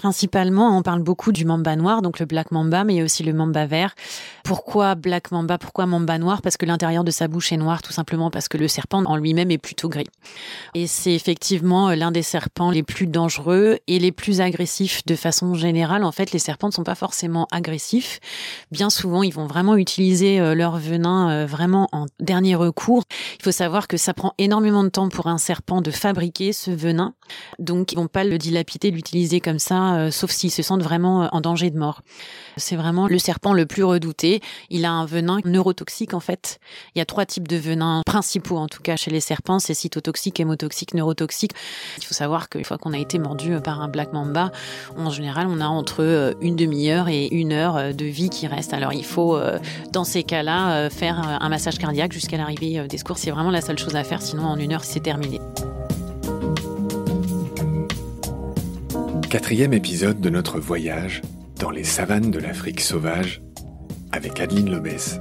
Principalement, on parle beaucoup du mamba noir, donc le black mamba, mais il y a aussi le mamba vert. Pourquoi black mamba Pourquoi mamba noir? Parce que l'intérieur de sa bouche est noir, tout simplement parce que le serpent en lui-même est plutôt gris. Et c'est effectivement l'un des serpents les plus dangereux et les plus agressifs de façon générale. En fait, les serpents ne sont pas forcément agressifs. Bien souvent, ils vont vraiment utiliser euh, leur venin euh, vraiment en dernier recours. Il faut savoir que ça prend énormément de temps pour un serpent de fabriquer ce venin. Donc, ils vont pas le dilapider, l'utiliser comme ça euh, sauf s'ils se sentent vraiment euh, en danger de mort. C'est vraiment le serpent le plus redouté. Il a un venin neurotoxique en fait. Il y a trois types de venins principaux en tout cas chez les serpents, c'est cytotoxique, hémotoxique, neurotoxique. Il faut savoir qu'une fois qu'on a été mordu euh, par un black mamba, en général on a entre une demi-heure et une heure de vie qui reste. Alors il faut dans ces cas-là faire un massage cardiaque jusqu'à l'arrivée des secours. C'est vraiment la seule chose à faire, sinon en une heure c'est terminé. Quatrième épisode de notre voyage dans les savanes de l'Afrique sauvage avec Adeline Lobès,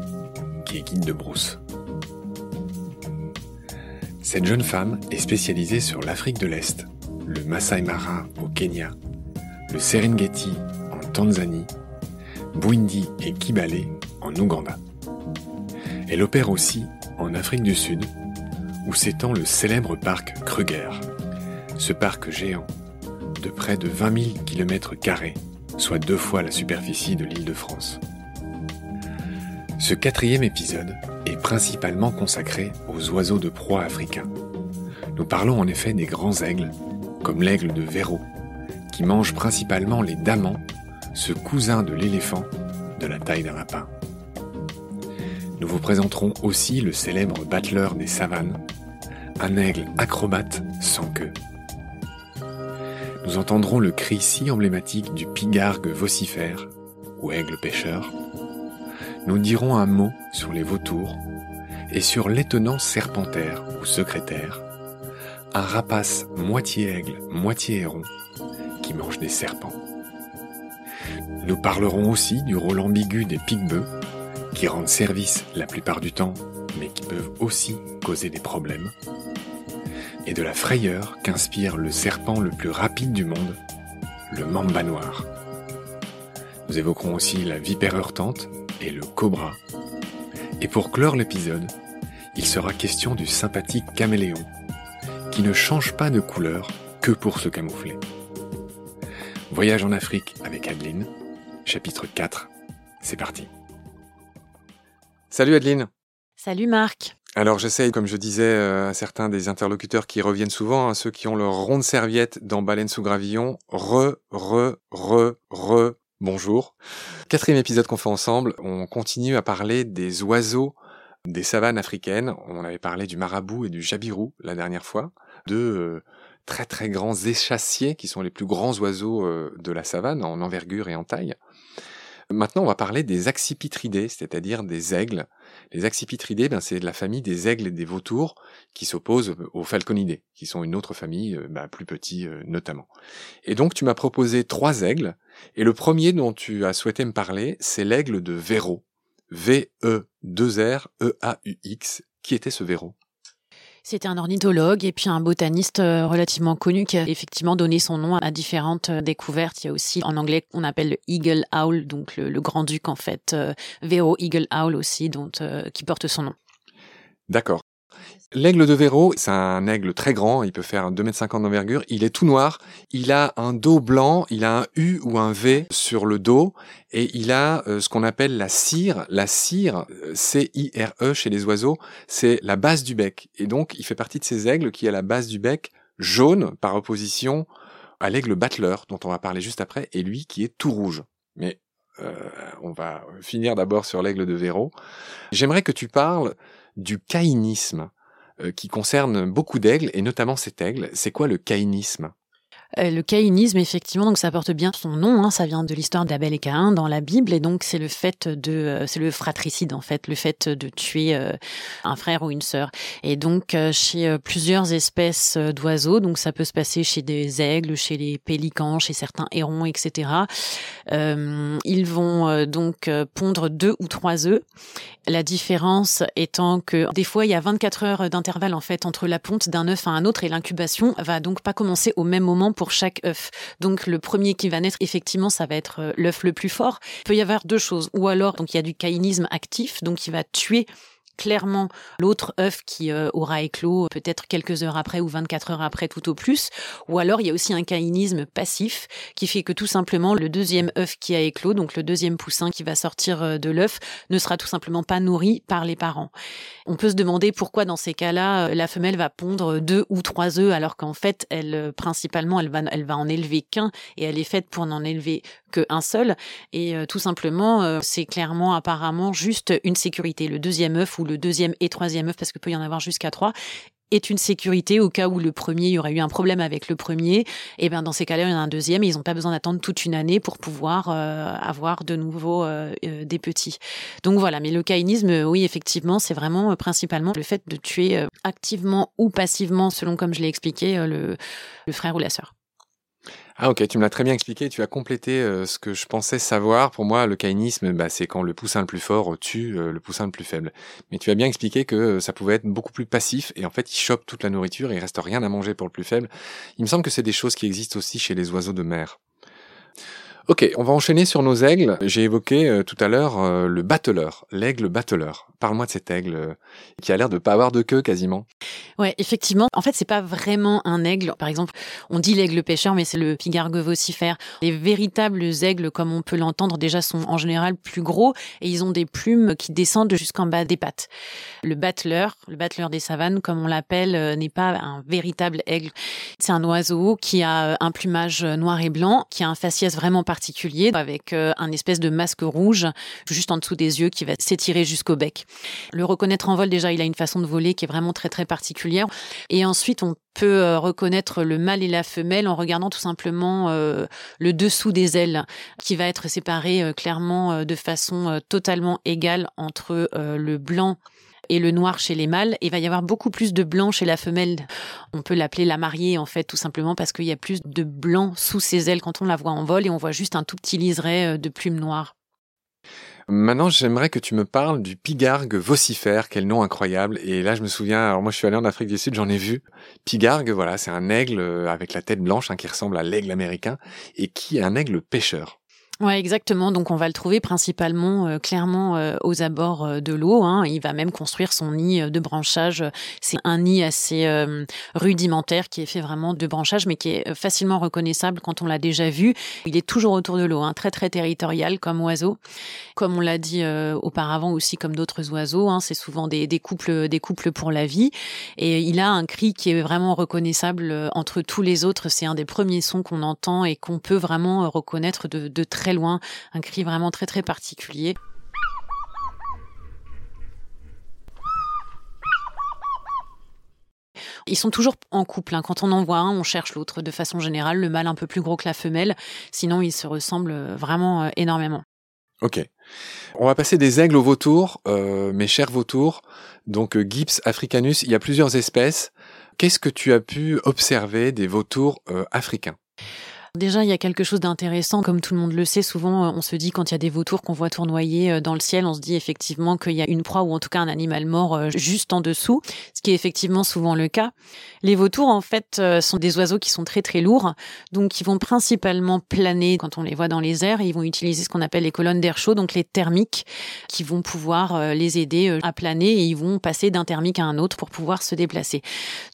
qui est guide de brousse. Cette jeune femme est spécialisée sur l'Afrique de l'Est, le Masai Mara au Kenya, le Serengeti en Tanzanie, Bwindi et Kibale en Ouganda. Elle opère aussi en Afrique du Sud, où s'étend le célèbre parc Kruger. Ce parc géant de près de 20 000 km, soit deux fois la superficie de l'île de France. Ce quatrième épisode est principalement consacré aux oiseaux de proie africains. Nous parlons en effet des grands aigles, comme l'aigle de Véro, qui mange principalement les damans, ce cousin de l'éléphant de la taille d'un lapin. Nous vous présenterons aussi le célèbre battleur des savanes, un aigle acrobate sans queue nous entendrons le cri si emblématique du pigargue vocifère, ou aigle pêcheur. Nous dirons un mot sur les vautours et sur l'étonnant serpentaire ou secrétaire, un rapace moitié aigle, moitié héron, qui mange des serpents. Nous parlerons aussi du rôle ambigu des pique-bœufs, qui rendent service la plupart du temps, mais qui peuvent aussi causer des problèmes et de la frayeur qu'inspire le serpent le plus rapide du monde, le mamba noir. Nous évoquerons aussi la vipère heurtante et le cobra. Et pour clore l'épisode, il sera question du sympathique caméléon, qui ne change pas de couleur que pour se camoufler. Voyage en Afrique avec Adeline, chapitre 4, c'est parti. Salut Adeline. Salut Marc. Alors j'essaye, comme je disais euh, à certains des interlocuteurs qui reviennent souvent, hein, ceux qui ont leur ronde serviette dans Baleine sous gravillon, re, re, re, re, bonjour. Quatrième épisode qu'on fait ensemble, on continue à parler des oiseaux des savanes africaines. On avait parlé du marabout et du jabirou la dernière fois, deux euh, très très grands échassiers qui sont les plus grands oiseaux euh, de la savane en envergure et en taille. Maintenant, on va parler des accipitridés, c'est-à-dire des aigles. Les accipitridés, ben, c'est la famille des aigles et des vautours qui s'opposent aux falconidés, qui sont une autre famille, euh, ben, plus petit euh, notamment. Et donc, tu m'as proposé trois aigles, et le premier dont tu as souhaité me parler, c'est l'aigle de Véro. V-E-2-R-E-A-U-X. Qui était ce Véro? C'était un ornithologue et puis un botaniste euh, relativement connu qui a effectivement donné son nom à différentes euh, découvertes. Il y a aussi en anglais on appelle le Eagle Owl, donc le, grand duc en fait, euh, Vero Eagle Owl aussi, dont, qui porte son nom. D'accord. L'aigle de Véro, c'est un aigle très grand, il peut faire 2,50 m d'envergure, il est tout noir, il a un dos blanc, il a un U ou un V sur le dos, et il a euh, ce qu'on appelle la cire. La cire, euh, C-I-R-E chez les oiseaux, c'est la base du bec. Et donc, il fait partie de ces aigles qui a la base du bec jaune par opposition à l'aigle battleur, dont on va parler juste après, et lui qui est tout rouge. Mais euh, on va finir d'abord sur l'aigle de Véro. J'aimerais que tu parles du caïnisme. Euh, qui concerne beaucoup d'aigles, et notamment cet aigle. C'est quoi le caïnisme euh, le caïnisme, effectivement, donc ça porte bien son nom. Hein, ça vient de l'histoire d'Abel et Caïn dans la Bible, et donc c'est le fait de, euh, c'est le fratricide en fait, le fait de tuer un frère ou une sœur. Et donc chez plusieurs espèces d'oiseaux, donc ça peut se passer chez des aigles, chez les pélicans, chez certains hérons, etc. ils vont donc pondre deux ou trois œufs. La différence étant que des fois il y a 24 heures d'intervalle en fait entre la ponte d'un œuf à un autre et l'incubation va donc pas commencer au même moment pour chaque œuf. Donc le premier qui va naître, effectivement, ça va être l'œuf le plus fort. Il peut y avoir deux choses. Ou alors, donc il y a du caïnisme actif, donc il va tuer clairement l'autre œuf qui euh, aura éclos peut-être quelques heures après ou 24 heures après tout au plus. Ou alors il y a aussi un caïnisme passif qui fait que tout simplement le deuxième œuf qui a éclos, donc le deuxième poussin qui va sortir euh, de l'œuf, ne sera tout simplement pas nourri par les parents. On peut se demander pourquoi dans ces cas-là euh, la femelle va pondre deux ou trois œufs alors qu'en fait elle principalement elle va elle va en élever qu'un et elle est faite pour n'en élever qu'un seul et tout simplement c'est clairement apparemment juste une sécurité. Le deuxième œuf ou le deuxième et troisième œuf, parce qu'il peut y en avoir jusqu'à trois, est une sécurité au cas où le premier, il y aurait eu un problème avec le premier. Et bien dans ces cas-là, il y en a un deuxième et ils n'ont pas besoin d'attendre toute une année pour pouvoir euh, avoir de nouveau euh, euh, des petits. Donc voilà, mais le caïnisme, oui, effectivement, c'est vraiment principalement le fait de tuer activement ou passivement, selon comme je l'ai expliqué, le, le frère ou la sœur. Ah ok, tu me l'as très bien expliqué, tu as complété euh, ce que je pensais savoir. Pour moi, le caïnisme, bah, c'est quand le poussin le plus fort tue euh, le poussin le plus faible. Mais tu as bien expliqué que euh, ça pouvait être beaucoup plus passif et en fait, il chope toute la nourriture et il reste rien à manger pour le plus faible. Il me semble que c'est des choses qui existent aussi chez les oiseaux de mer. Ok, on va enchaîner sur nos aigles. J'ai évoqué euh, tout à l'heure euh, le batteleur, l'aigle batteleur. Parle-moi de cet aigle euh, qui a l'air de pas avoir de queue quasiment. Ouais, effectivement. En fait, c'est pas vraiment un aigle. Par exemple, on dit l'aigle pêcheur, mais c'est le pigargue vocifère. Les véritables aigles, comme on peut l'entendre, déjà sont en général plus gros et ils ont des plumes qui descendent jusqu'en bas des pattes. Le batteleur, le batteleur des savanes, comme on l'appelle, n'est pas un véritable aigle. C'est un oiseau qui a un plumage noir et blanc, qui a un faciès vraiment particulier avec euh, un espèce de masque rouge juste en dessous des yeux qui va s'étirer jusqu'au bec. Le reconnaître en vol, déjà, il a une façon de voler qui est vraiment très très particulière. Et ensuite, on peut euh, reconnaître le mâle et la femelle en regardant tout simplement euh, le dessous des ailes qui va être séparé clairement de façon totalement égale entre le blanc et le noir chez les mâles. il va y avoir beaucoup plus de blanc chez la femelle. On peut l'appeler la mariée, en fait, tout simplement parce qu'il y a plus de blanc sous ses ailes quand on la voit en vol et on voit juste un tout petit liseré euh, de plumes noires. Maintenant, j'aimerais que tu me parles du pigargue vocifère, quel nom incroyable. Et là, je me souviens, alors moi je suis allé en Afrique du Sud, j'en ai vu. Pigargue, voilà, c'est un aigle euh, avec la tête blanche hein, qui ressemble à l'aigle américain et qui est un aigle pêcheur? Ouais, exactement. Donc on va le trouver principalement euh, clairement euh, aux abords euh, de l'eau. Hein. Il va même construire son nid de branchage. C'est un nid assez rudimentaire qui est fait vraiment de branchage, mais qui est facilement reconnaissable quand on l'a déjà vu. Il est toujours autour de l'eau, hein, très très territorial comme oiseau. Comme on l'a dit auparavant aussi, comme d'autres oiseaux, hein, c'est souvent des, des, couples des couples pour la vie. Et il a un cri qui est vraiment reconnaissable entre tous les autres. C'est un des premiers sons qu'on entend et qu'on peut vraiment reconnaître de, de très loin, un cri vraiment très très particulier. Ils sont toujours en couple. Hein. Quand on en voit un, on cherche l'autre. De façon générale, le mâle un peu plus gros que la femelle. Sinon, ils se ressemblent vraiment euh, énormément. Ok. On va passer des aigles aux vautours, euh, mes chers vautours. Donc euh, Gips africanus, il y a plusieurs espèces. Qu'est-ce que tu as pu observer des vautours africains? Déjà, il y a quelque chose d'intéressant, comme tout le monde le sait, souvent euh, on se dit quand il y a des vautours qu'on voit tournoyer euh, dans le ciel, on se dit effectivement qu'il y a une proie ou en tout cas un animal mort euh, juste en dessous, ce qui est effectivement souvent le cas. Les vautours, en fait, sont des oiseaux qui sont très très lourds, donc ils vont principalement planer quand on les voit dans les airs, ils vont utiliser ce qu'on appelle les colonnes d'air chaud, donc les thermiques, qui vont pouvoir les aider à planer et ils vont passer d'un thermique à un autre pour pouvoir se déplacer.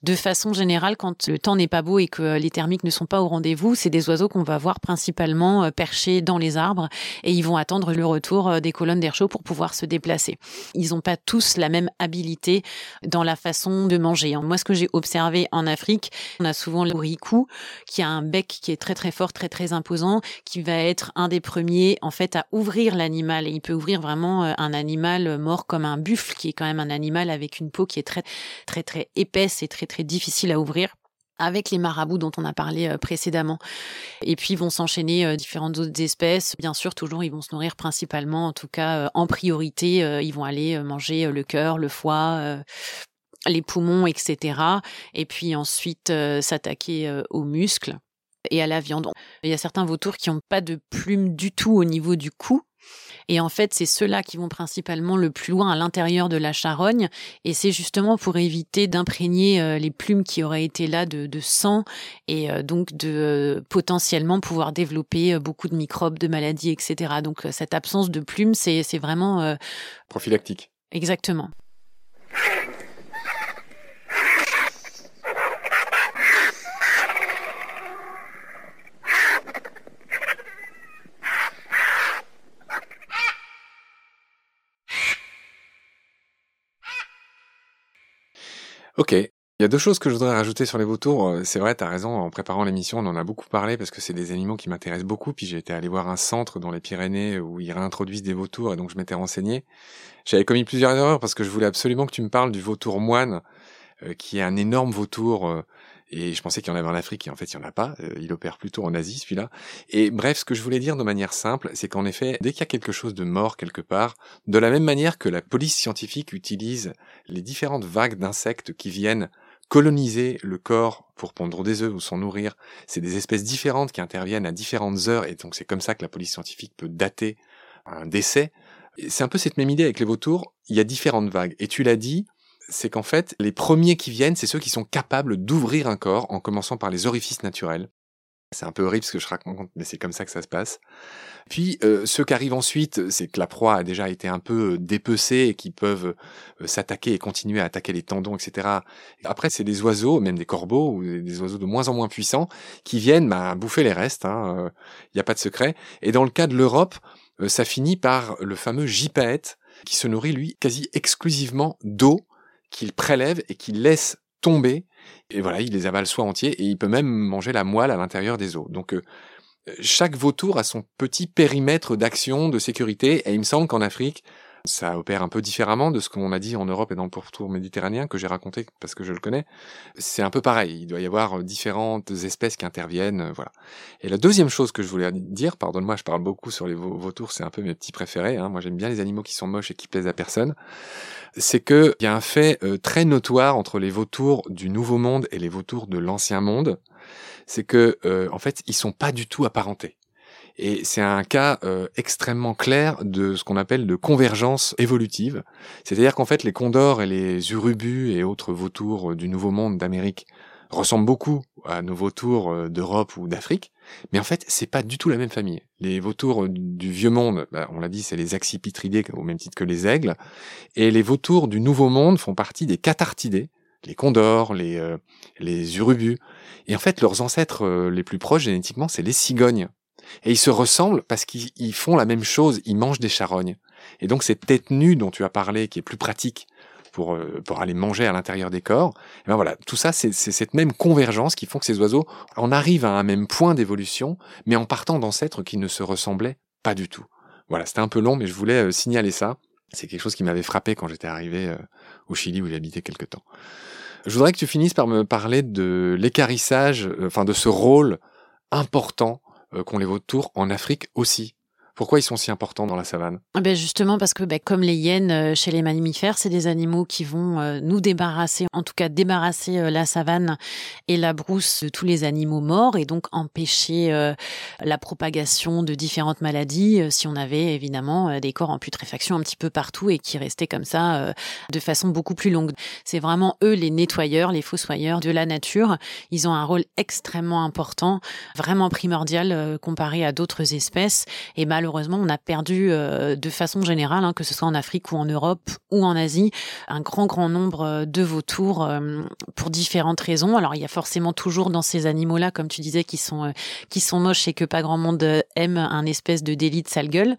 De façon générale, quand le temps n'est pas beau et que les thermiques ne sont pas au rendez-vous, c'est des oiseaux qu'on va voir principalement euh, perchés dans les arbres et ils vont attendre le retour euh, des colonnes d'air chaud pour pouvoir se déplacer. Ils n'ont pas tous la même habilité dans la façon de manger. Moi, ce que j'ai observé en Afrique, on a souvent le ricou qui a un bec qui est très très fort, très très imposant, qui va être un des premiers en fait à ouvrir l'animal et il peut ouvrir vraiment euh, un animal mort comme un buffle qui est quand même un animal avec une peau qui est très très très épaisse et très très difficile à ouvrir avec les marabouts dont on a parlé euh, précédemment. Et puis vont s'enchaîner euh, différentes autres espèces. Bien sûr, toujours, ils vont se nourrir principalement, en tout cas euh, en priorité, ils vont aller manger le cœur, le foie, les poumons, etc. Et puis ensuite s'attaquer aux muscles et à la viande. Il y a certains vautours qui n'ont pas de plumes du tout au niveau du cou, Et en fait, c'est ceux-là qui vont principalement le plus loin à l'intérieur de la charogne. Et c'est justement pour éviter d'imprégner euh, les plumes qui auraient été là de, sang et euh, donc de euh, potentiellement pouvoir développer beaucoup de microbes, de maladies, etc. Donc cette absence de plumes, c'est vraiment... Prophylactique. Exactement. Ok. Il y a deux choses que je voudrais rajouter sur les vautours. Euh, c'est vrai, tu as raison, en préparant l'émission, on en a beaucoup parlé parce que c'est des animaux qui m'intéressent beaucoup. Puis j'ai été allé voir un centre dans les Pyrénées où ils réintroduisent des vautours et donc je m'étais renseigné. J'avais commis plusieurs erreurs parce que je voulais absolument que tu me parles du vautour moine, euh, qui est un énorme vautour euh, et je pensais qu'il y en avait en Afrique, et en fait, il n'y en a pas. Euh, il opère plutôt en Asie, celui-là. Et bref, ce que je voulais dire de manière simple, c'est qu'en effet, dès qu'il y a quelque chose de mort quelque part, de la même manière que la police scientifique utilise les différentes vagues d'insectes qui viennent coloniser le corps pour pondre des œufs ou s'en nourrir, c'est des espèces différentes qui interviennent à différentes heures, et donc c'est comme ça que la police scientifique peut dater un décès. C'est un peu cette même idée avec les vautours, il y a différentes vagues. Et tu l'as dit, c'est qu'en fait, les premiers qui viennent, c'est ceux qui sont capables d'ouvrir un corps en commençant par les orifices naturels. C'est un peu horrible ce que je raconte, mais c'est comme ça que ça se passe. Puis euh, ceux qui arrivent ensuite, c'est que la proie a déjà été un peu euh, dépecée et qui peuvent euh, s'attaquer et continuer à attaquer les tendons, etc. Après, c'est des oiseaux, même des corbeaux ou des oiseaux de moins en moins puissants, qui viennent bah, bouffer les restes. Il hein, n'y a pas de secret. Et dans le cas de l'Europe, ça finit par le fameux gypaète qui se nourrit lui quasi exclusivement d'eau qu'il prélève et qu'il laisse tomber. Et voilà, il les avale soit entiers et il peut même manger la moelle à l'intérieur des os. Donc euh, chaque vautour a son petit périmètre d'action, de sécurité. Et il me semble qu'en Afrique, ça opère un peu différemment de ce qu'on a dit en Europe et dans le pourtour méditerranéen que j'ai raconté parce que je le connais. C'est un peu pareil. Il doit y avoir différentes espèces qui interviennent, euh, voilà. Et la deuxième chose que je voulais dire, pardonne-moi, je parle beaucoup sur les vautours, c'est un peu mes petits préférés. Hein. Moi, j'aime bien les animaux qui sont moches et qui plaisent à personne. C'est que il y a un fait euh, très notoire entre les vautours du Nouveau Monde et les vautours de l'Ancien Monde. C'est que, euh, en fait, ils sont pas du tout apparentés. Et c'est un cas euh, extrêmement clair de ce qu'on appelle de convergence évolutive. C'est-à-dire qu'en fait, les condors et les urubus et autres vautours euh, du Nouveau Monde d'Amérique ressemblent beaucoup à nos vautours euh, d'Europe ou d'Afrique, mais en fait, c'est pas du tout la même famille. Les vautours du Vieux Monde, bah, on l'a dit, c'est les accipitridés au même titre que les aigles, et les vautours du Nouveau Monde font partie des cathartidés, les condors, les, les urubus. Et en fait, leurs ancêtres les plus proches génétiquement, c'est les cigognes. Et ils se ressemblent parce qu'ils font la même chose, ils mangent des charognes. Et donc cette tête nue dont tu as parlé, qui est plus pratique pour, euh, pour aller manger à l'intérieur des corps, eh ben voilà, tout ça, c'est cette même convergence qui font que ces oiseaux en arrivent à un même point d'évolution, mais en partant d'ancêtres qui ne se ressemblaient pas du tout. Voilà, c'était un peu long, mais je voulais euh, signaler ça. C'est quelque chose qui m'avait frappé quand j'étais arrivé euh, au Chili où j'habitais quelque temps. Je voudrais que tu finisses par me parler de l'écarissage, enfin de ce rôle important euh, qu'ont les vautours en Afrique aussi. Pourquoi ils sont si importants dans la savane? Ah ben Justement parce que ben, comme les hyènes euh, chez les mammifères, c'est des animaux qui vont euh, nous débarrasser, en tout cas débarrasser euh, la savane et la brousse de tous les animaux morts et donc empêcher la propagation de différentes maladies si on avait évidemment des corps en putréfaction un petit peu partout et qui restaient comme ça de façon beaucoup plus longue. C'est vraiment eux les nettoyeurs, les fossoyeurs de la nature. Ils ont un rôle extrêmement important, vraiment primordial comparé à d'autres espèces et mal malheureusement, on a perdu euh, de façon générale, hein, que ce soit en Afrique ou en Europe ou en Asie, un grand, grand nombre euh, de vautours euh, pour différentes raisons. Alors, il y a forcément toujours dans ces animaux-là, comme tu disais, qui sont, qui sont moches et que pas grand monde aime un espèce de délit de sale gueule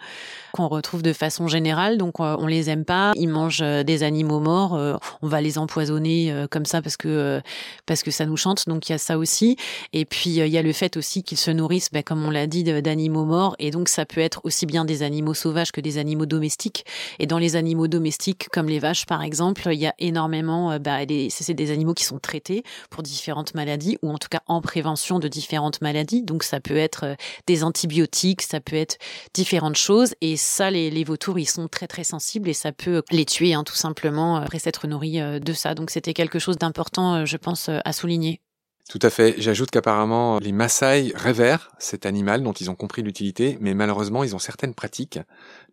qu'on retrouve de façon générale. Donc, on les aime pas. Ils mangent des animaux morts. on va les empoisonner comme ça parce que, parce que ça nous chante. Donc, il y a ça aussi. Et puis, il y a le fait aussi qu'ils se nourrissent, ben, comme on l'a dit, d'animaux morts. Et donc, ça peut être aussi bien des animaux sauvages que des animaux domestiques. Et dans les animaux domestiques, comme les vaches par exemple, il y a énormément, euh, bah, c'est des animaux qui sont traités pour différentes maladies ou en tout cas en prévention de différentes maladies. Donc ça peut être euh, des antibiotiques, ça peut être différentes choses. Et ça, les, vautours, ils sont très très sensibles et ça peut les tuer hein, tout simplement après s'être nourris euh, de ça. Donc c'était quelque chose d'important, je pense, à souligner. Tout à fait. J'ajoute qu'apparemment, les Maasai révèrent cet animal dont ils ont compris l'utilité, mais malheureusement, ils ont certaines pratiques,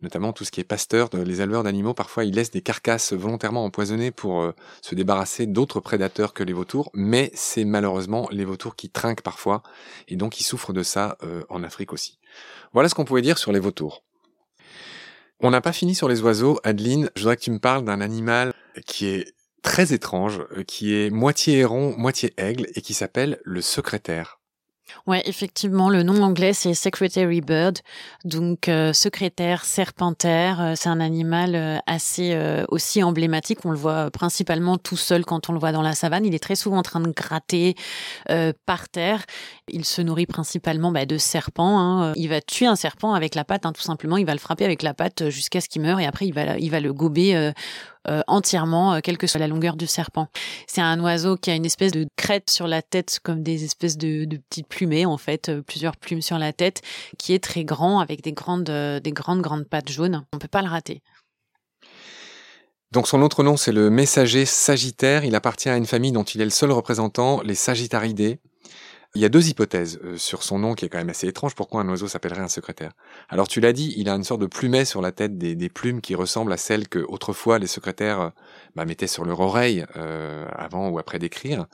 notamment tout ce qui est pasteur, les éleveurs d'animaux, parfois ils laissent des carcasses volontairement empoisonnées pour euh, se débarrasser d'autres prédateurs que les vautours, mais c'est malheureusement les vautours qui trinquent parfois, et donc ils souffrent de ça euh, en Afrique aussi. Voilà ce qu'on pouvait dire sur les vautours. On n'a pas fini sur les oiseaux. Adeline, je voudrais que tu me parles d'un animal qui est très étrange, euh, qui est moitié héron, moitié aigle, et qui s'appelle le secrétaire. Ouais, effectivement, le nom anglais c'est secretary bird, donc euh, secrétaire serpentaire. Euh, c'est un animal assez aussi emblématique. On le voit principalement tout seul quand on le voit dans la savane. Il est très souvent en train de gratter par terre. Il se nourrit principalement bah, de serpents. Hein. Il va tuer un serpent avec la patte, hein, tout simplement. Il va le frapper avec la patte jusqu'à ce qu'il meure et après il va il va le gober euh, entièrement, euh, quelle que soit la longueur du serpent. C'est un oiseau qui a une espèce de crête sur la tête, comme des espèces de, de petites plumées en fait, euh, plusieurs plumes sur la tête, qui est très grand avec des grandes, des grandes grandes pattes jaunes. On peut pas le rater. Donc son autre nom, c'est le messager sagittaire. Il appartient à une famille dont il est le seul représentant, les Sagittaridés. Il y a deux hypothèses euh, sur son nom qui est quand même assez étrange. Pourquoi un oiseau s'appellerait un secrétaire? Alors tu l'as dit, il a une sorte de plumet sur la tête, des, plumes qui ressemblent à celles que autrefois les secrétaires euh, bah, mettaient sur leur oreille euh, avant ou après d'écrire.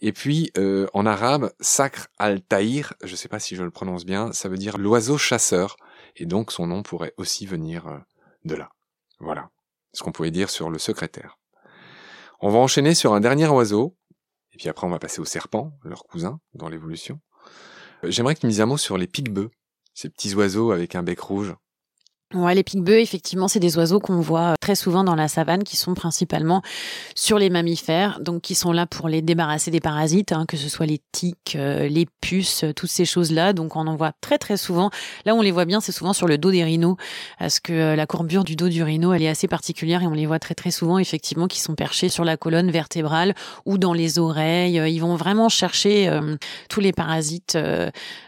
Et puis en arabe, Sakr al-Tahir, je ne sais pas si je le prononce bien, ça veut dire l'oiseau chasseur. Et donc son nom pourrait aussi venir de là. Voilà ce qu'on pouvait dire sur le secrétaire. On va enchaîner sur un dernier oiseau et puis après, on va passer aux serpents, leurs cousins, dans l'évolution. Euh, j'aimerais que tu me dises un mot sur les pique-bœufs, ces petits oiseaux avec un bec rouge. Ouais, les pique-bœufs, effectivement, c'est des oiseaux qu'on voit très souvent dans la savane, qui sont principalement sur les mammifères, donc qui sont là pour les débarrasser des parasites, hein, que ce soit les tiques, euh, les puces, euh, toutes ces choses-là. Donc on en voit très très souvent. Là, on les voit bien, c'est souvent sur le dos des rhinos, parce que la courbure du dos du rhino, elle est assez particulière et on les voit très très souvent, effectivement, qui sont perchés sur la colonne vertébrale ou dans les oreilles. Ils vont vraiment chercher tous les parasites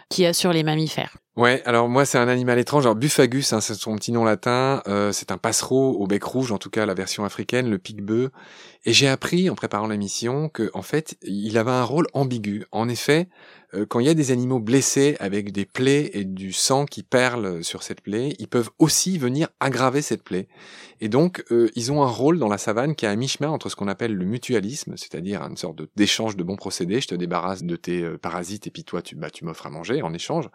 qu'il y a sur les mammifères. Ouais, alors moi c'est un animal étrange, alors Buffagus, hein, c'est son petit nom latin, euh, c'est un passereau au bec rouge, en tout cas la version africaine, le pique-bœuf. Et j'ai appris en préparant l'émission que en fait il avait un rôle ambigu. En effet, euh, quand il y a des animaux blessés avec des plaies et du sang qui perle sur cette plaie, ils peuvent aussi venir aggraver cette plaie. Et donc, euh, ils ont un rôle dans la savane qui est à mi-chemin entre ce qu'on appelle le mutualisme, c'est-à-dire une sorte d'échange de, bons procédés. Je te débarrasse de tes euh, parasites et puis toi, tu, bah, tu m'offres à manger en échange.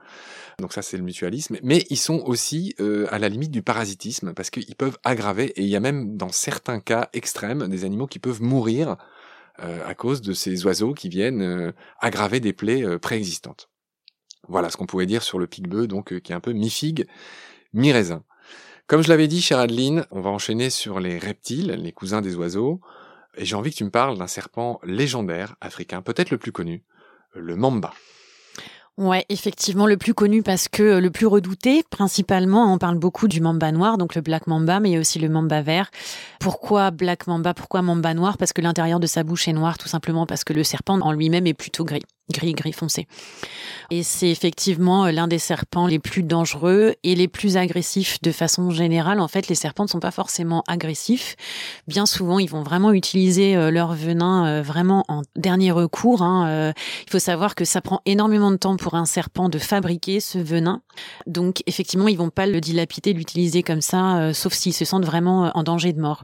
Donc ça, c'est le mutualisme. Mais ils sont aussi à la limite du parasitisme parce qu'ils peuvent aggraver. Et il y a même dans certains cas extrêmes des animaux qui peuvent mourir euh, à cause de ces oiseaux qui viennent euh, aggraver des plaies euh, préexistantes. Voilà ce qu'on pouvait dire sur le pique-bœuf, donc qui est un peu mi-figue, mi-raisin. Comme je l'avais dit, chère Adeline, on va enchaîner sur les reptiles, les cousins des oiseaux, et j'ai envie que tu me parles d'un serpent légendaire africain, peut-être le plus connu, le mamba. Ouais, effectivement, le plus connu parce que euh, le plus redouté, principalement, on parle beaucoup du mamba noir, donc le black mamba, mais il y a aussi le mamba vert. Pourquoi black mamba? Pourquoi mamba noir? Parce que l'intérieur de sa bouche est noir, tout simplement parce que le serpent en lui-même est plutôt gris gris gris foncé. Et c'est effectivement euh, l'un des serpents les plus dangereux et les plus agressifs de façon générale. En fait, les serpents ne sont pas forcément agressifs. Bien souvent, ils vont vraiment utiliser euh, leur venin euh, vraiment en dernier recours. Hein. Il faut savoir que ça prend énormément de temps pour un serpent de fabriquer ce venin. Donc, effectivement, ils vont pas le dilapider, l'utiliser comme ça, sauf s'ils se sentent vraiment en danger de mort.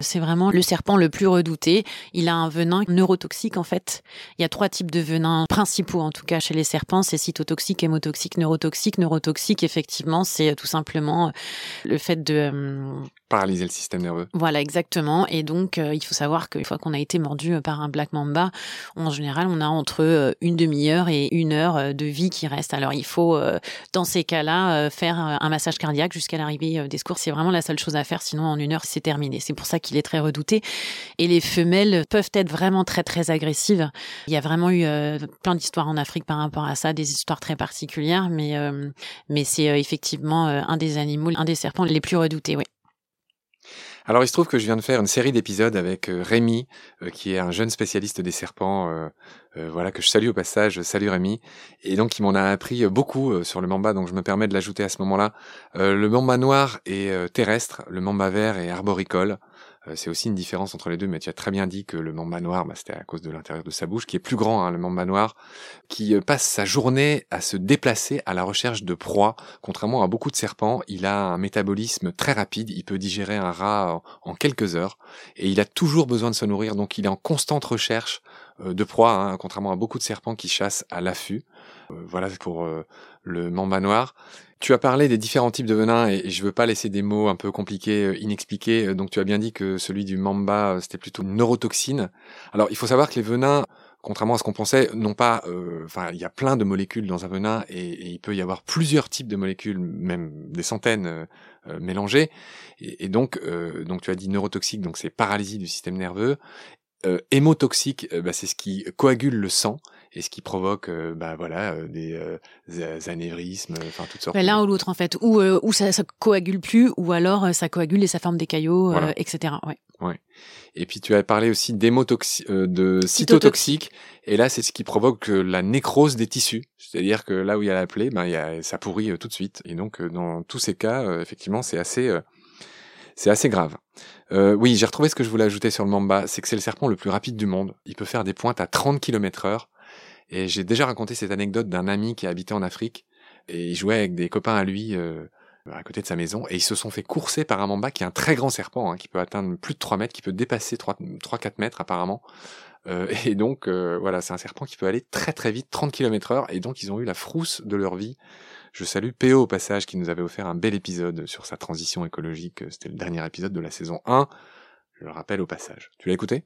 C'est vraiment le serpent le plus redouté. Il a un venin neurotoxique, en fait. Il y a trois types de venins principaux, en tout cas chez les serpents, c'est cytotoxique, hémotoxique, neurotoxique. Neurotoxique, effectivement, c'est tout simplement euh, le fait de euh, paralyser le système nerveux. Voilà, exactement. Et donc, euh, il faut savoir qu'une fois qu'on a été mordu par un black mamba, en général, on a entre une demi-heure et une heure de vie qui reste. Alors, il faut, dans ces cas-là, faire un massage cardiaque jusqu'à l'arrivée des secours. C'est vraiment la seule chose à faire. Sinon, en une heure, c'est terminé. C'est pour ça qu'il est très redouté. Et les femelles peuvent être vraiment très, très agressives. Il y a vraiment eu plein d'histoires en Afrique par rapport à ça, des histoires très particulières, mais, euh, mais c'est euh, effectivement euh, un des animaux, un des serpents les plus redoutés, oui. Alors il se trouve que je viens de faire une série d'épisodes avec Rémi, qui est un jeune spécialiste des serpents, voilà que je salue au passage. Salut Rémi. Et donc il m'en a appris beaucoup sur le mamba, donc je me permets de l'ajouter à ce moment-là. le mamba noir est terrestre, le mamba vert est arboricole. Euh, c'est aussi une différence entre les deux, mais tu as très bien dit que le mamba noir, bah, c'était à cause de l'intérieur de sa bouche, qui est plus grand, hein, le mamba noir, qui euh, passe sa journée à se déplacer à la recherche de proies. Contrairement à beaucoup de serpents, il a un métabolisme très rapide, il peut digérer un rat en, quelques heures, et il a toujours besoin de se nourrir, donc il est en constante recherche euh, de proies, hein, contrairement à beaucoup de serpents qui chassent à l'affût. voilà pour le mamba noir. Tu as parlé des différents types de venins et je veux pas laisser des mots un peu compliqués, euh, inexpliqués. Euh, donc tu as bien dit que celui du mamba, euh, c'était plutôt une neurotoxine. Alors il faut savoir que les venins, contrairement à ce qu'on pensait, n'ont pas. Enfin, il y a plein de molécules dans un venin et, il peut y avoir plusieurs types de molécules, même des centaines mélangées. Et, donc, donc tu as dit neurotoxique, donc c'est paralysie du système nerveux. hémotoxique, bah, c'est ce qui coagule le sang et ce qui provoque euh, bah voilà euh, des euh, anévrismes enfin toutes sortes l'un ou l'autre en fait ou ou ça, ça coagule plus ou alors ça coagule et ça forme des caillots etc ouais ouais et puis tu as parlé aussi d'hémotoxique de cytotoxique et là c'est ce qui provoque la nécrose des tissus c'est-à-dire que là où il y a la plaie ben il y a, ça pourrit tout de suite et donc dans tous ces cas effectivement c'est assez c'est assez grave. Euh, oui, j'ai retrouvé ce que je voulais ajouter sur le mamba, c'est que c'est le serpent le plus rapide du monde. Il peut faire des pointes à 30 km heure. Et j'ai déjà raconté cette anecdote d'un ami qui habitait en Afrique et il jouait avec des copains à lui euh, à côté de sa maison et ils se sont fait courser par un mamba qui est un très grand serpent hein, qui peut atteindre plus de 3 mètres, qui peut dépasser 3-4 mètres apparemment. Euh, et donc euh, voilà, c'est un serpent qui peut aller très très vite, 30 km heure et donc ils ont eu la frousse de leur vie. Je salue PO au passage qui nous avait offert un bel épisode sur sa transition écologique. C'était le dernier épisode de la saison 1. Je le rappelle au passage. Tu l'as écouté?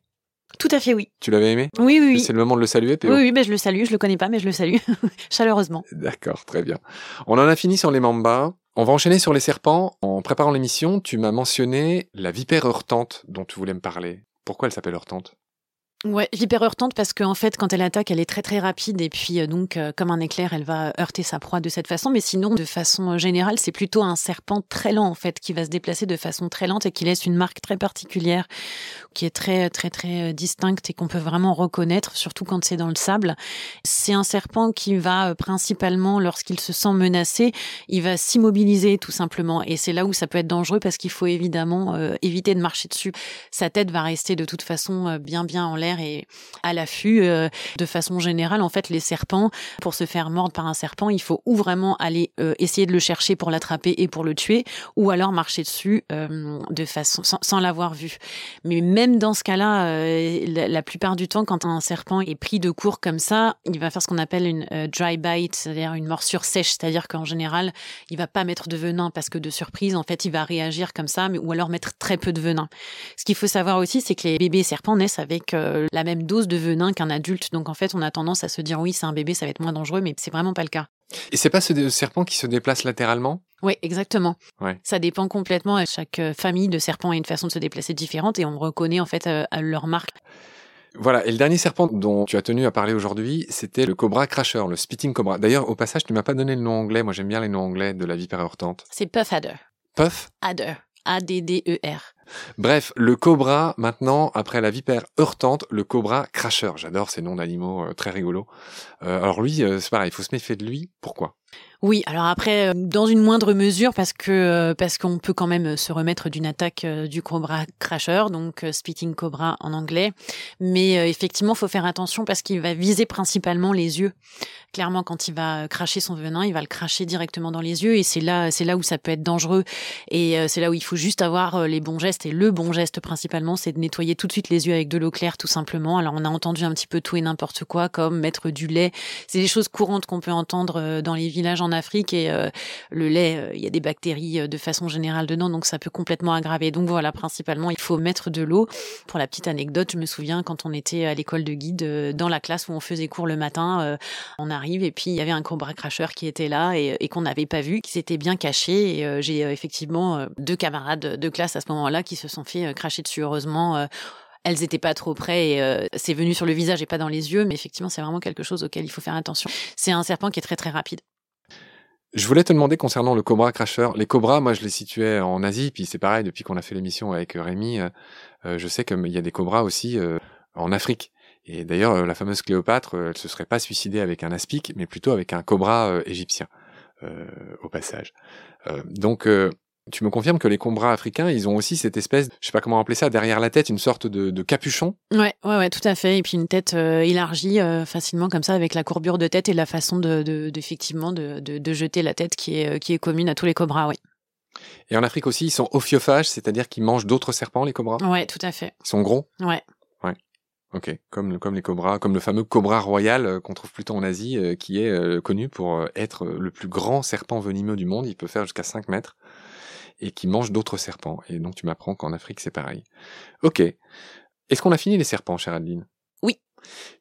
Tout à fait, oui. Tu l'avais aimé? Oui, oui, oui. C'est le moment de le saluer, Oui, oui, mais je le salue. Je le connais pas, mais je le salue chaleureusement. D'accord, très bien. On en a fini sur les mambas. On va enchaîner sur les serpents. En préparant l'émission, tu m'as mentionné la vipère heurtante dont tu voulais me parler. Pourquoi elle s'appelle heurtante Ouais, hyper heurtante parce qu'en en fait, quand elle attaque, elle est très très rapide et puis euh, donc euh, comme un éclair, elle va heurter sa proie de cette façon. Mais sinon, de façon euh, générale, c'est plutôt un serpent très lent en fait qui va se déplacer de façon très lente et qui laisse une marque très particulière, qui est très très très distincte et qu'on peut vraiment reconnaître, surtout quand c'est dans le sable. C'est un serpent qui va principalement, lorsqu'il se sent menacé, il va s'immobiliser tout simplement. Et c'est là où ça peut être dangereux parce qu'il faut évidemment éviter de marcher dessus. Sa tête va rester de toute façon bien bien en l'air et à l'affût. Euh, de façon générale, en fait, les serpents, pour se faire mordre par un serpent, il faut ou vraiment aller euh, essayer de le chercher pour l'attraper et pour le tuer, ou alors marcher dessus euh, de façon sans, l'avoir vu. Mais même dans ce cas-là, la, plupart du temps, quand un serpent est pris de court comme ça, il va faire ce qu'on appelle une dry bite, c'est-à-dire une morsure sèche, c'est-à-dire qu'en général, il va pas mettre de venin parce que de surprise, en fait, il va réagir comme ça, mais ou alors mettre très peu de venin. Ce qu'il faut savoir aussi, c'est que les bébés serpents naissent avec la même dose de venin qu'un adulte. Donc en fait, on a tendance à se dire oui, c'est un bébé, ça va être moins dangereux, mais c'est vraiment pas le cas. Et c'est pas ce serpent qui se déplace latéralement? Oui, exactement. Ça dépend complètement. Chaque euh, famille de serpents a une façon de se déplacer différente et on reconnaît en fait euh, leur marque. Voilà, et le dernier serpent dont tu as tenu à parler aujourd'hui, c'était le cobra crasher, le spitting cobra. D'ailleurs, au passage, tu m'as pas donné le nom anglais. Moi, j'aime bien les noms anglais de la vipère heurtante. C'est Puff Adder. Puff? Adder. A-D-D-E-R. Bref, le cobra, maintenant, après la vipère heurtante, le cobra cracheur. J'adore ces noms d'animaux euh, très rigolos. Euh, alors lui, euh, c'est pareil, il faut se méfier de lui. Pourquoi? Oui, alors après, euh, dans une moindre mesure, parce que euh, parce qu'on peut quand même se remettre d'une attaque euh, du cobra crasher, donc spitting cobra en anglais. Mais effectivement, faut faire attention parce qu'il va viser principalement les yeux. Clairement, quand il va cracher son venin, il va le cracher directement dans les yeux, et c'est là, c'est là où ça peut être dangereux. Et c'est là où il faut juste avoir les bons gestes. Et le bon geste principalement, c'est de nettoyer tout de suite les yeux avec de l'eau claire, tout simplement. Alors on a entendu un petit peu tout et n'importe quoi, comme mettre du lait. C'est des choses courantes qu'on peut entendre dans les villages en Afrique et euh, le lait, euh, il y a des bactéries euh, de façon générale dedans, donc ça peut complètement aggraver. Donc voilà, principalement, il faut mettre de l'eau. Pour la petite anecdote, je me souviens quand on était à l'école de guide, dans la classe où on faisait cours le matin, on arrive et puis il y avait un cobra cracheur qui était là et, qu'on n'avait pas vu, qui s'était bien caché. Et j'ai effectivement deux camarades de classe à ce moment-là qui se sont fait cracher dessus. Heureusement, elles étaient pas trop près et c'est venu sur le visage et pas dans les yeux, mais effectivement, c'est vraiment quelque chose auquel il faut faire attention. C'est un serpent qui est très très rapide. Je voulais te demander concernant le cobra crasher. Les cobras, moi, je les situais en Asie, puis c'est pareil, depuis qu'on a fait l'émission avec Rémi, euh, euh, je sais qu'il y a des cobras aussi euh, en Afrique. Et d'ailleurs, la fameuse Cléopâtre, elle se serait pas suicidée avec un aspic, mais plutôt avec un cobra égyptien, au passage. donc, Tu me confirmes que les cobras africains, ils ont aussi cette espèce, je sais pas comment appeler ça, derrière la tête, une sorte de, capuchon. Ouais, ouais, ouais, tout à fait. Et puis une tête euh, élargie euh, facilement comme ça, avec la courbure de tête et la façon de, de, d'effectivement de, de, jeter la tête qui est, qui est commune à tous les cobras, oui. Et en Afrique aussi, ils sont ophiophages, c'est-à-dire qu'ils mangent d'autres serpents, les cobras. Ouais, tout à fait. Ils sont gros? Ouais. Ok, comme comme les cobras, comme le fameux cobra royal euh, qu'on trouve plutôt en Asie, euh, qui est euh, connu pour être le plus grand serpent venimeux du monde. Il peut faire jusqu'à 5 mètres et qui mange d'autres serpents. Et donc tu m'apprends qu'en Afrique c'est pareil. Ok. Est-ce qu'on a fini les serpents, chère Adeline? Oui.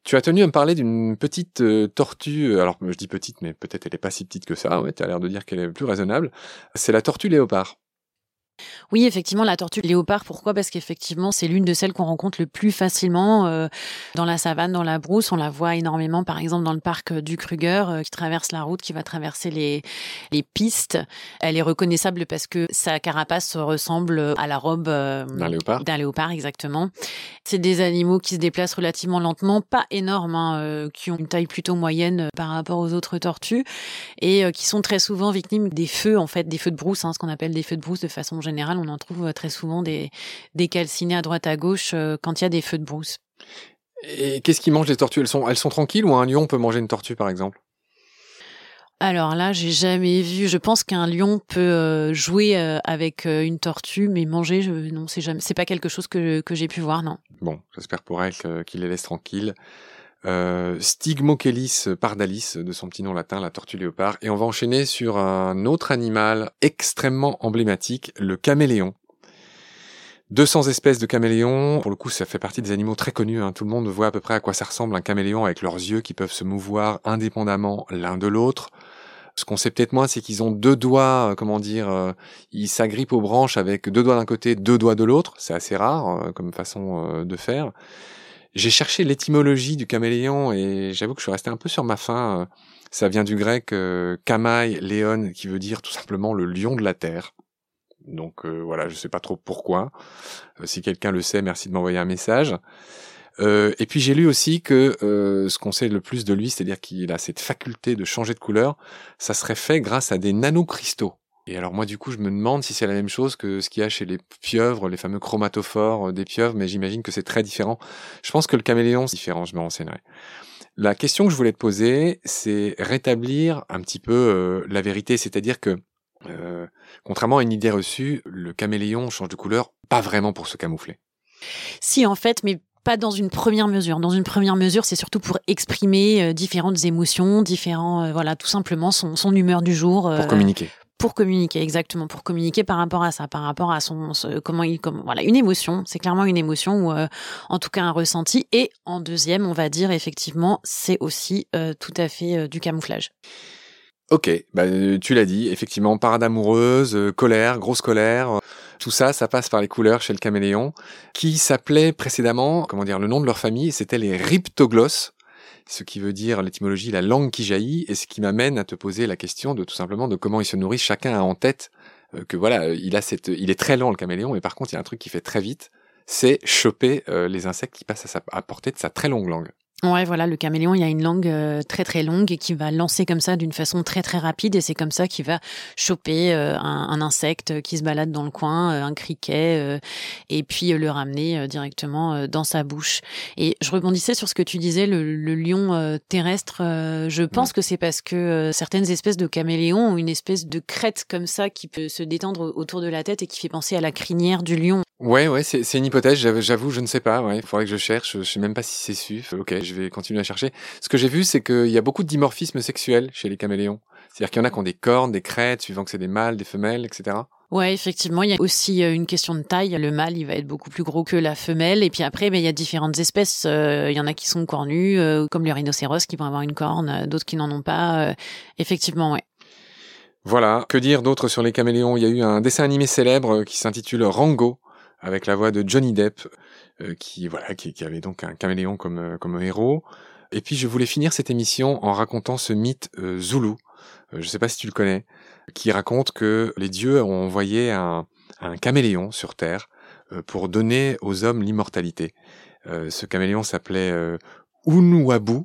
Tu as tenu à me parler d'une petite tortue. Alors je dis petite, mais peut-être elle est pas si petite que ça. Ouais, tu as l'air de dire qu'elle est plus raisonnable. C'est la tortue léopard. Oui, effectivement, la tortue léopard, pourquoi? Parce qu'effectivement, c'est l'une de celles qu'on rencontre le plus facilement euh, dans la savane, dans la brousse. On la voit énormément, par exemple, dans le parc du Kruger, euh, qui traverse la route, qui va traverser les, les pistes. Elle est reconnaissable parce que sa carapace ressemble à la robe euh, d'un léopard. D'un léopard, exactement. C'est des animaux qui se déplacent relativement lentement, pas énormes, hein, qui ont une taille plutôt moyenne par rapport aux autres tortues, et qui sont très souvent victimes des feux, en fait, des feux de brousse, hein, ce qu'on appelle des feux de brousse de façon général, on en trouve euh, très souvent des, des calcinés à droite à gauche euh, quand il y a des feux de brousse. Et qu'est-ce qui mange les tortues? Elles sont, elles sont tranquilles ou un lion peut manger une tortue par exemple? Alors là, j'ai jamais vu. Je pense qu'un lion peut euh, jouer avec une tortue, mais manger, je, non, c'est jamais. C'est pas quelque chose que, que j'ai pu voir, non. Bon, j'espère pour elle qu'il les laisse tranquilles. Euh, pardalis, de son petit nom latin, la tortue léopard. Et on va enchaîner sur un autre animal extrêmement emblématique, le caméléon. 200 espèces de caméléons. Pour le coup, ça fait partie des animaux très connus. Hein. Tout le monde voit à peu près à quoi ça ressemble un caméléon avec leurs yeux qui peuvent se mouvoir indépendamment l'un de l'autre. Ce qu'on sait peut-être moins, c'est qu'ils ont deux doigts, euh, comment dire, euh, ils s'agrippent aux branches avec deux doigts d'un côté, deux doigts de l'autre. C'est assez rare comme façon de faire. J'ai cherché l'étymologie du caméléon et j'avoue que je suis resté un peu sur ma faim. Ça vient du grec euh, kamai, léon, qui veut dire tout simplement le lion de la terre. Donc euh, voilà, je sais pas trop pourquoi. Euh, si quelqu'un le sait, merci de m'envoyer un message. Euh, et puis j'ai lu aussi que ce qu'on sait le plus de lui, c'est-à-dire qu'il a cette faculté de changer de couleur, ça serait fait grâce à des nanocristaux. Et alors moi du coup je me demande si c'est la même chose que ce qu'il y a chez les pieuvres, les fameux chromatophores euh, des pieuvres, mais j'imagine que c'est très différent. Je pense que le caméléon c'est différent, je me renseignerai. La question que je voulais te poser, c'est rétablir un petit peu euh, la vérité, c'est-à-dire que euh, contrairement à une idée reçue, le caméléon change de couleur pas vraiment pour se camoufler. Si en fait, mais pas dans une première mesure. Dans une première mesure, c'est surtout pour exprimer différentes émotions, différents, voilà, tout simplement son, son humeur du jour. pour communiquer pour communiquer exactement pour communiquer par rapport à ça par rapport à son comment il comme voilà une émotion c'est clairement une émotion ou euh, en tout cas un ressenti. Et en deuxième on va dire effectivement c'est aussi euh, tout à fait euh, du camouflage. Ok, bah, tu l'as dit, effectivement, parade amoureuse, colère, grosse colère, tout ça, ça passe par les couleurs chez le caméléon, qui s'appelait précédemment, comment dire, le nom de leur famille, c'était les riptoglosses ce qui veut dire l'étymologie la langue qui jaillit, et ce qui m'amène à te poser la question de tout simplement de comment ils se nourrissent. Chacun a en tête euh, que voilà, il a cette, il est très lent le caméléon, mais par contre il y a un truc qui fait très vite, c'est choper euh, les insectes qui passent à, sa, à portée de sa très longue langue. Ouais, voilà, le caméléon, il a une langue euh, très très longue et qui va lancer comme ça d'une façon très très rapide et c'est comme ça qu'il va choper euh, un, un, insecte qui se balade dans le coin, euh, un criquet, et puis le ramener directement dans sa bouche. Et je rebondissais sur ce que tu disais, le, le lion terrestre. je pense que c'est parce que certaines espèces de caméléons ont une espèce de crête comme ça qui peut se détendre autour de la tête et qui fait penser à la crinière du lion. Ouais, ouais, c'est une hypothèse. J'avoue, je ne sais pas. Ouais, il faudrait que je cherche. Je sais même pas si c'est su. Ok, je vais continuer à chercher. Ce que j'ai vu, c'est qu'il y a beaucoup de dimorphisme sexuel chez les caméléons. C'est-à-dire qu'il y en a qui ont des cornes, des crêtes, suivant que c'est des mâles, des femelles, etc. Ouais, effectivement, il y a aussi euh, une question de taille. Le mâle, il va être beaucoup plus gros que la femelle. Et puis après, ben, il y a différentes espèces. Euh, il y en a qui sont cornus, euh, comme les rhinocéros, qui vont avoir une corne, d'autres qui n'en ont pas. effectivement, ouais. Voilà. Que dire d'autre sur les caméléons? Il y a eu un dessin animé célèbre qui s'intitule Rango, avec la voix de Johnny Depp, euh, qui voilà, qui, qui, avait donc un caméléon comme euh, comme héros. Et puis je voulais finir cette émission en racontant ce mythe euh, Zulu. je sais pas si tu le connais, qui raconte que les dieux ont envoyé un, un caméléon sur Terre pour donner aux hommes l'immortalité. ce caméléon s'appelait Unuabu.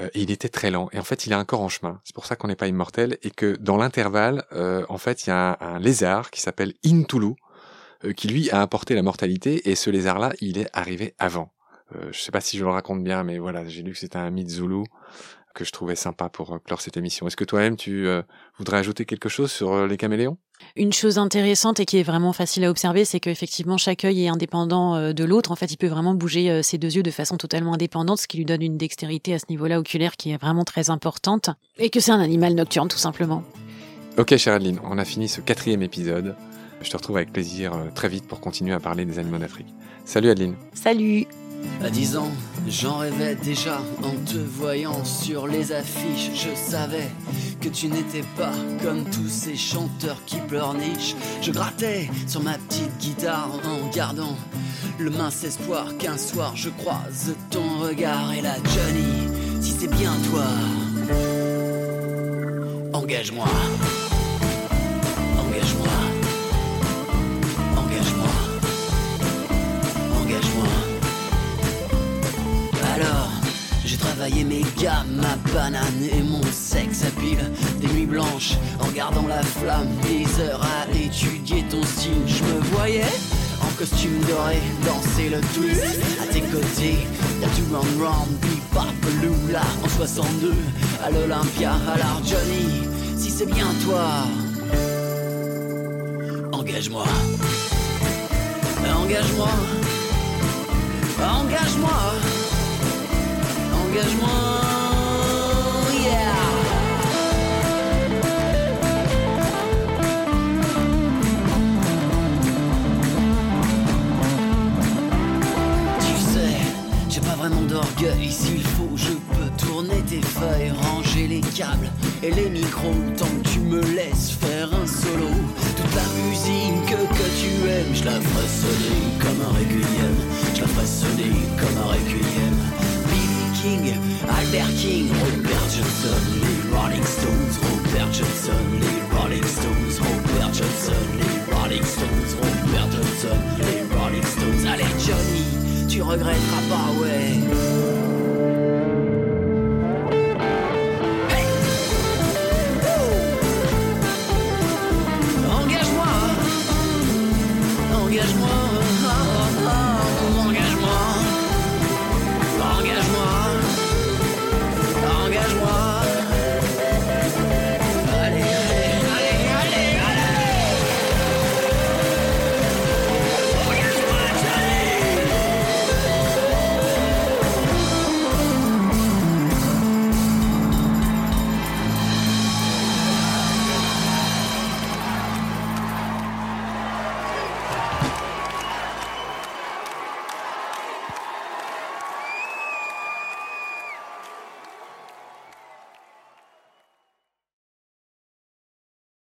euh, et il était très lent. Et en fait, il a un corps en chemin. C'est pour ça qu'on n'est pas immortel et que dans l'intervalle, euh, en fait, il y a un, lézard qui s'appelle Intulu euh, qui lui a apporté la mortalité et ce lézard-là, il est arrivé avant. Euh, je sais pas si je le raconte bien, mais voilà, j'ai lu que c'était un mythe zoulou que je trouvais sympa pour euh, clore cette émission. Est-ce que toi-même, tu euh, voudrais ajouter quelque chose sur euh, les caméléons? Une chose intéressante et qui est vraiment facile à observer, c'est qu'effectivement, chaque œil est indépendant de l'autre. En fait, il peut vraiment bouger ses deux yeux de façon totalement indépendante, ce qui lui donne une dextérité à ce niveau-là oculaire qui est vraiment très importante. Et que c'est un animal nocturne, tout simplement. Ok, chère Adeline, on a fini ce quatrième épisode. Je te retrouve avec plaisir très vite pour continuer à parler des animaux d'Afrique. Salut Adeline. Salut. À 10 ans, j'en rêvais déjà en te voyant sur les affiches. Je savais que tu n'étais pas comme tous ces chanteurs qui pleurnichent. Je grattais sur ma petite guitare en gardant le mince espoir qu'un soir je croise ton regard. Et là, Johnny, si c'est bien toi, engage-moi. Travailler mes gammes, ma banane et mon sexe à pile. Des nuits blanches en regardant la flamme, des heures à étudier ton style. Je me voyais en costume doré, danser le twist à tes côtés. Y'a du round round, bebop, là en 62 à l'Olympia. Alors Johnny, si c'est bien toi, engage-moi. Engage-moi. Engage-moi engage-moi. Yeah. Tu sais, j'ai pas vraiment d'orgueil. S'il faut, je peux tourner tes feuilles, ranger les câbles et les micros. Tant que tu me laisses faire un solo. Toute la musique que, tu aimes, je la ferai sonner comme un requiem. Je la ferai sonner comme un requiem. Albert King, Robert Johnson, les Rolling Stones, Robert Johnson, les Rolling Stones, Robert Johnson, les Rolling Stones, Robert Johnson, les Rolling Stones. Allez Johnny, tu regretteras pas, ouais.